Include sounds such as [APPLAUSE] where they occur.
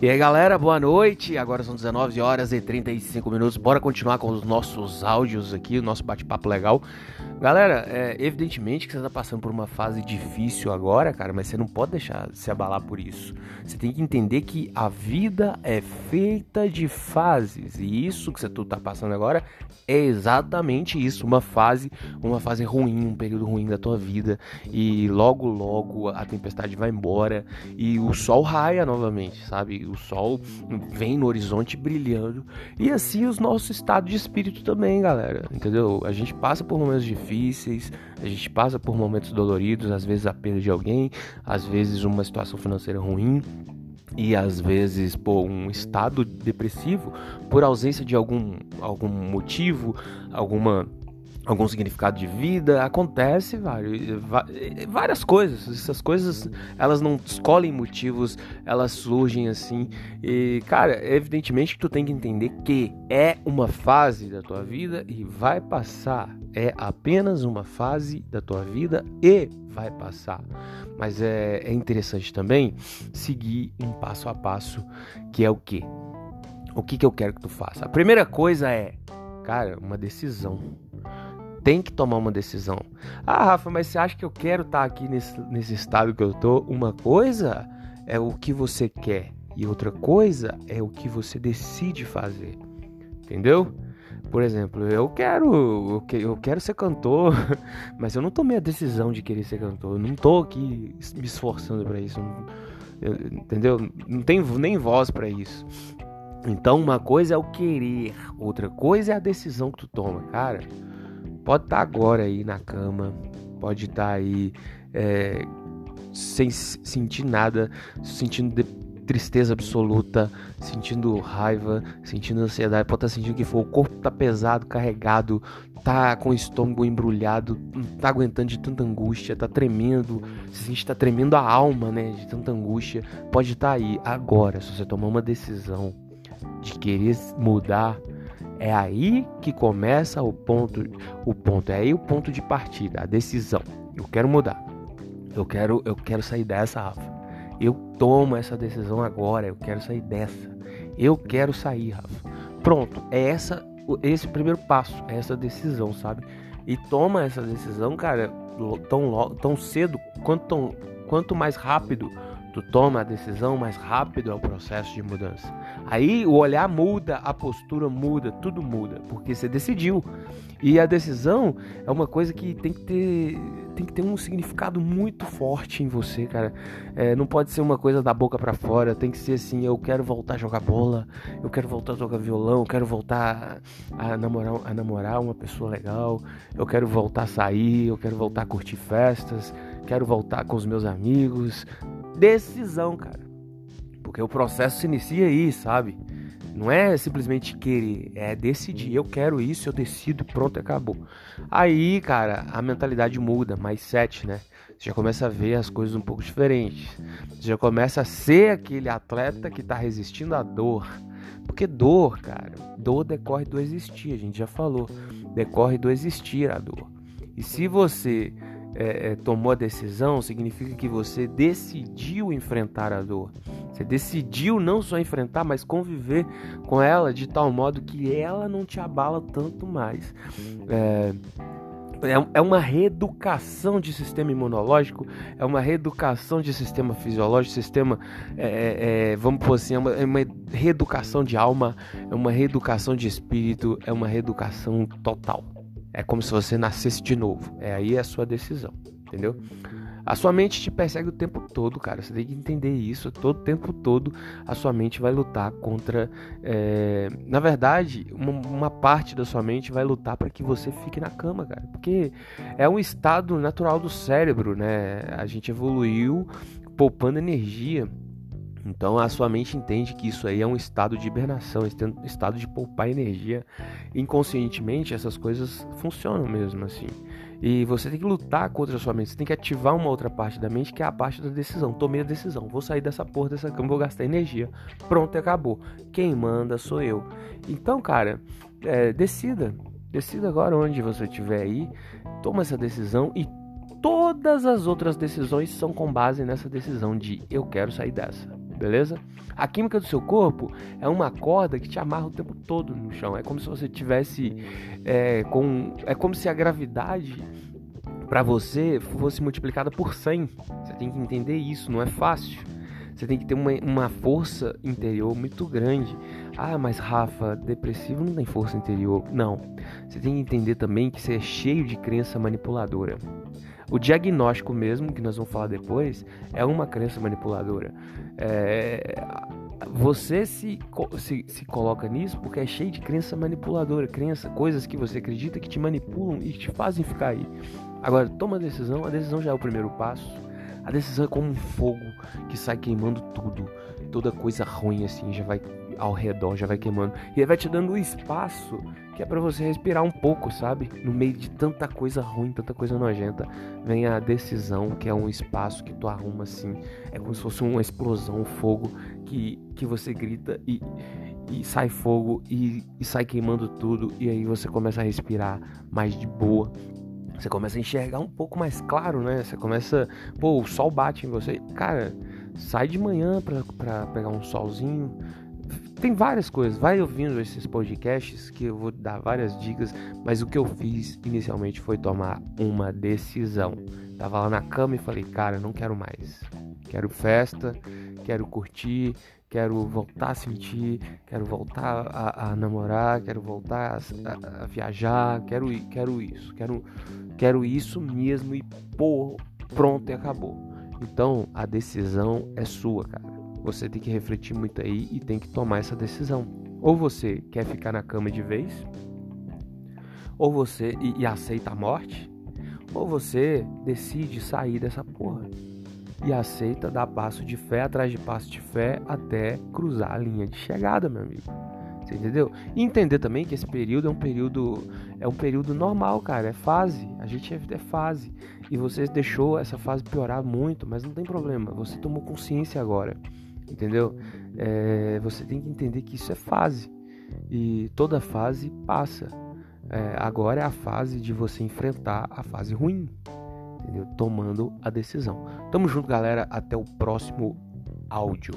E aí galera, boa noite. Agora são 19 horas e 35 minutos. Bora continuar com os nossos áudios aqui, o nosso bate-papo legal. Galera, é, evidentemente que você está passando por uma fase difícil agora, cara, mas você não pode deixar se abalar por isso. Você tem que entender que a vida é feita de fases e isso que você está passando agora é exatamente isso, uma fase, uma fase ruim, um período ruim da tua vida e logo logo a tempestade vai embora e o sol raia novamente, sabe? O sol vem no horizonte brilhando e assim os nossos estados de espírito também, galera, entendeu? A gente passa por momentos difíceis difíceis, a gente passa por momentos doloridos, às vezes a perda de alguém, às vezes uma situação financeira ruim e às vezes por um estado depressivo por ausência de algum, algum motivo, alguma algum significado de vida, acontece várias, várias coisas. Essas coisas, elas não escolhem motivos, elas surgem assim. E, cara, evidentemente que tu tem que entender que é uma fase da tua vida e vai passar. É apenas uma fase da tua vida e vai passar. Mas é, é interessante também seguir um passo a passo, que é o que? O que, que eu quero que tu faça? A primeira coisa é, cara, uma decisão tem que tomar uma decisão. Ah, Rafa, mas você acha que eu quero estar tá aqui nesse, nesse estado que eu tô? Uma coisa é o que você quer e outra coisa é o que você decide fazer. Entendeu? Por exemplo, eu quero, eu quero ser cantor, [LAUGHS] mas eu não tomei a decisão de querer ser cantor. Eu não tô aqui me esforçando para isso. entendeu? Não tenho nem voz para isso. Então, uma coisa é o querer, outra coisa é a decisão que tu toma, cara. Pode estar tá agora aí na cama, pode estar tá aí é, sem sentir nada, sentindo tristeza absoluta, sentindo raiva, sentindo ansiedade, pode estar tá sentindo que for, o corpo tá pesado, carregado, tá com o estômago embrulhado, não tá aguentando de tanta angústia, tá tremendo, se sente tá tremendo a alma, né, de tanta angústia. Pode estar tá aí agora, se você tomar uma decisão de querer mudar, é aí que começa o ponto, o ponto é aí o ponto de partida, a decisão. Eu quero mudar. Eu quero, eu quero sair dessa, Rafa. Eu tomo essa decisão agora, eu quero sair dessa. Eu quero sair, Rafa. Pronto, é essa esse primeiro passo, é essa decisão, sabe? E toma essa decisão, cara, tão, tão cedo, quanto, quanto mais rápido tu toma a decisão, mais rápido é o processo de mudança. Aí o olhar muda, a postura muda, tudo muda, porque você decidiu. E a decisão é uma coisa que tem que ter, tem que ter um significado muito forte em você, cara. É, não pode ser uma coisa da boca para fora, tem que ser assim: eu quero voltar a jogar bola, eu quero voltar a jogar violão, eu quero voltar a namorar, a namorar uma pessoa legal, eu quero voltar a sair, eu quero voltar a curtir festas, quero voltar com os meus amigos, decisão, cara. Porque o processo se inicia aí, sabe? Não é simplesmente querer, é decidir. Eu quero isso, eu decido, pronto, acabou. Aí, cara, a mentalidade muda, mais sete, né? Você já começa a ver as coisas um pouco diferentes. Você já começa a ser aquele atleta que tá resistindo à dor. Porque dor, cara, dor decorre do existir, a gente já falou. Decorre do existir a dor. E se você é, é, tomou a decisão, significa que você decidiu enfrentar a dor. Você decidiu não só enfrentar, mas conviver com ela de tal modo que ela não te abala tanto mais. É, é, é uma reeducação de sistema imunológico, é uma reeducação de sistema fisiológico, sistema, é, é, é vamos por assim, é uma, é uma reeducação de alma, é uma reeducação de espírito, é uma reeducação total. É como se você nascesse de novo. É aí a sua decisão, entendeu? A sua mente te persegue o tempo todo, cara. Você tem que entender isso. Todo tempo todo a sua mente vai lutar contra. É... Na verdade, uma, uma, parte da sua mente vai lutar para que você fique na cama, cara. Porque é um estado natural do cérebro, né? A gente evoluiu poupando energia. Então a sua mente entende que isso aí é um estado de hibernação, um estado de poupar energia. Inconscientemente essas coisas funcionam mesmo assim. E você tem que lutar contra a sua mente, você tem que ativar uma outra parte da mente que é a parte da decisão. Tomei a decisão, vou sair dessa porra dessa cama, vou gastar energia. Pronto, acabou. Quem manda sou eu. Então, cara, é, decida. Decida agora onde você estiver aí, toma essa decisão e todas as outras decisões são com base nessa decisão de eu quero sair dessa. Beleza? A química do seu corpo é uma corda que te amarra o tempo todo no chão. É como se você tivesse é, com, é como se a gravidade para você fosse multiplicada por 100. Você tem que entender isso, não é fácil. Você tem que ter uma, uma força interior muito grande. Ah, mas Rafa, depressivo não tem força interior. Não. Você tem que entender também que você é cheio de crença manipuladora. O diagnóstico mesmo, que nós vamos falar depois, é uma crença manipuladora. É, você se, se, se, coloca nisso porque é cheio de crença manipuladora, crença, coisas que você acredita que te manipulam e te fazem ficar aí. Agora, toma a decisão, a decisão já é o primeiro passo. A decisão é como um fogo que sai queimando tudo. Toda coisa ruim assim já vai ao redor, já vai queimando. E vai te dando espaço que é para você respirar um pouco, sabe? No meio de tanta coisa ruim, tanta coisa nojenta, vem a decisão, que é um espaço que tu arruma assim. É como se fosse uma explosão, um fogo que, que você grita e, e sai fogo e, e sai queimando tudo. E aí você começa a respirar mais de boa você começa a enxergar um pouco mais claro, né? Você começa, pô, o sol bate em você. Cara, sai de manhã pra, pra pegar um solzinho. Tem várias coisas. Vai ouvindo esses podcasts que eu vou dar várias dicas. Mas o que eu fiz inicialmente foi tomar uma decisão. Tava lá na cama e falei, cara, não quero mais. Quero festa, quero curtir, quero voltar a sentir, quero voltar a, a namorar, quero voltar a, a, viajar, quero, quero isso, quero quero isso mesmo e pô, pronto e acabou. Então a decisão é sua, cara. Você tem que refletir muito aí e tem que tomar essa decisão. Ou você quer ficar na cama de vez, ou você e, e aceita a morte, ou você decide sair dessa porra e aceita dar passo de fé atrás de passo de fé até cruzar a linha de chegada, meu amigo. Você entendeu? E entender também que esse período é um período é um período normal, cara, é fase. A gente é, é fase. E você deixou essa fase piorar muito, mas não tem problema. Você tomou consciência agora, entendeu? É, você tem que entender que isso é fase e toda fase passa. É, agora é a fase de você enfrentar a fase ruim, entendeu? Tomando a decisão. Tamo junto, galera. Até o próximo áudio.